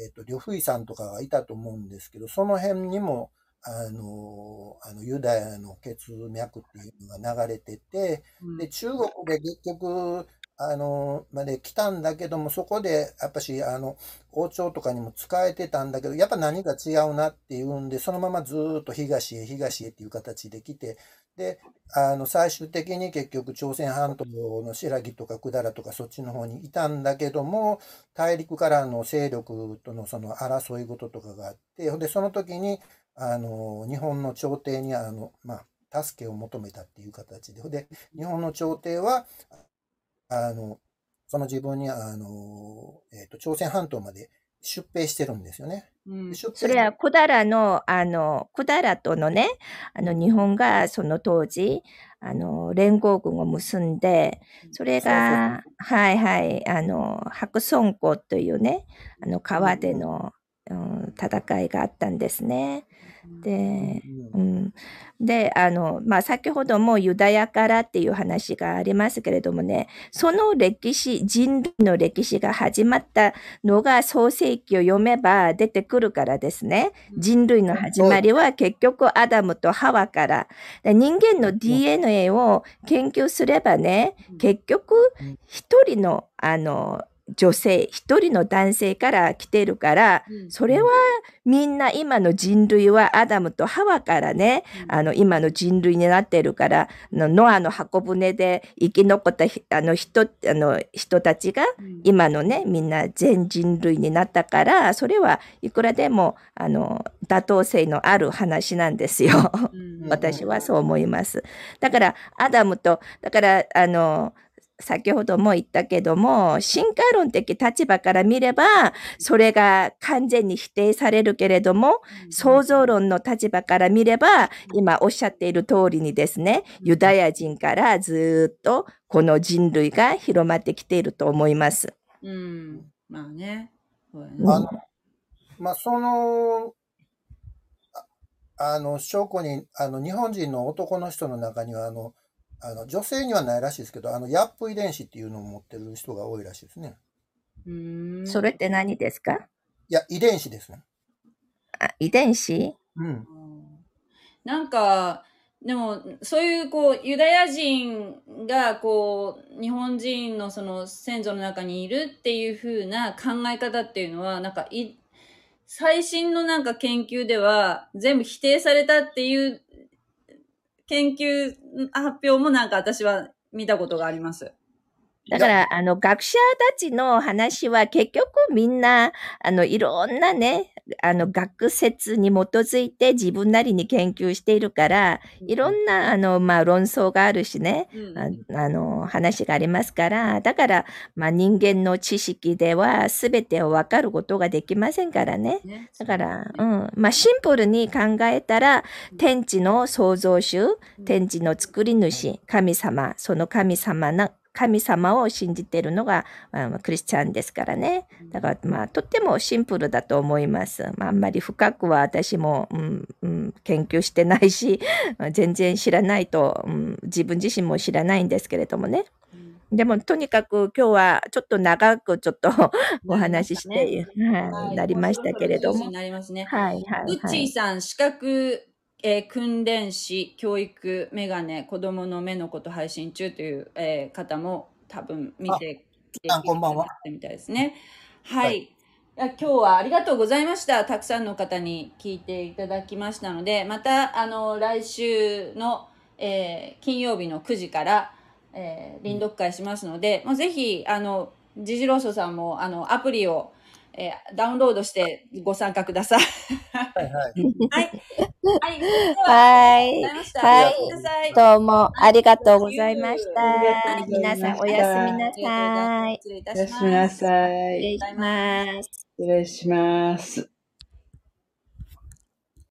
えっ、と、呂不韋さんとかがいたと思うんですけど、その辺にも、あの、あの、ユダヤの血脈っていうのが流れてて、うんで、中国で結局、あの、まで来たんだけども、そこで、やっぱし、あの、王朝とかにも使えてたんだけど、やっぱ何か違うなっていうんで、そのままずっと東へ東へっていう形で来て、で、あの、最終的に結局朝鮮半島の新羅とか百済とかそっちの方にいたんだけども、大陸からの勢力とのその争い事とかがあって、で、その時に、あの、日本の朝廷に、あの、まあ、助けを求めたっていう形で、で、日本の朝廷は、あの、その自分に、あの、えっ、と、朝鮮半島まで出兵してるんですよね。うんそれは百済の、あの、百済とのね、あの、日本がその当時、あの、連合軍を結んで、それが、はいはい、あの、白村江というね、あの、川での、うん、戦いがあったんですね。で、ううん。ん、で、あの、まあ、先ほどもユダヤからっていう話がありますけれどもね、その歴史、人類の歴史が始まったのが創世記を読めば出てくるからですね。人類の始まりは結局アダムとハワから。で人間の DNA を研究すればね、結局うん。一人の、あの、女性、一人の男性から来てるから、うんそれはみんな今の人類はアダムとハワからね、あの今の人類になってるから、ノアの箱舟で生き残ったひあの人あの人たちがうん今のねみんな全人類になったからそれはいくらでもあの妥当性のある話なんですよ。うん <laughs> 私はそう思います。だからアダムとだからあの先ほども言ったけども進化論的立場から見ればそれが完全に否定されるけれども創造論の立場から見れば今おっしゃっている通りにですねユダヤ人からずっとこの人類が広まってきていると思います。うん。まあね。そうやねうんあの、まあ、その、ああの、証拠に、あの、日本人の男の人の中には、あの、あの、女性にはないらしいですけど、あの、ヤップ遺伝子っていうのを持ってる人が多いらしいですね。うん。それって何ですか？いや、遺伝子ですね。あ遺伝子？うん。うんなんか、でも、そういう、こう、ユダヤ人が、こう、日本人のその先祖の中にいるっていう風な考え方っていうのは、なんか、い、最新のなんか研究では、全部否定されたっていう研究発表もなんか私は見たことがあります。だから、あの、学者たちの話は結局みんな、あの、いろんなね、あの、学説に基づいて自分なりに研究しているから、いろんな、あの、まあ、論争があるしね、うんああの、話がありますから、だから、まあ、人間の知識では全てを分かることができませんからね。ねだから、うん。まあ、シンプルに考えたら、天地の創造主、天地の作り主、神様、その神様の、神様を信じているのが、まあ、クリスチャンですからね。だから、まあ、とってもシンプルだと思います。まあ、あんまり深くは私も、うんうん、研究してないし、全然知らないと、うん、自分自身も知らないんですけれどもね。でも、とにかく今日はちょっと長くちょっと <laughs> お話しして、はい、なりましたけれども。なりますね。はい、はい、うっはい。ちーさん、資格、えー訓練士、教育、メガネ、子供の目のこと配信中という、えー方も多分見てきてあこんばんはみたいですね。はい。今日はありがとうございました。たくさんの方に聞いていただきましたので、また、あの、来週の、えー金曜日の9時から、えー臨読会しますので、もうぜひ、あの、ジジローソさんも、あの、アプリを、えーダウンロードしてご参加ください。はいはい。はい。はい。では、はいありがとうございました。はいおやすみなさい。どうもありがとうございましたはい。皆さんおやすみなさい。失礼いたおします。やすみなさい。失礼します。失礼します。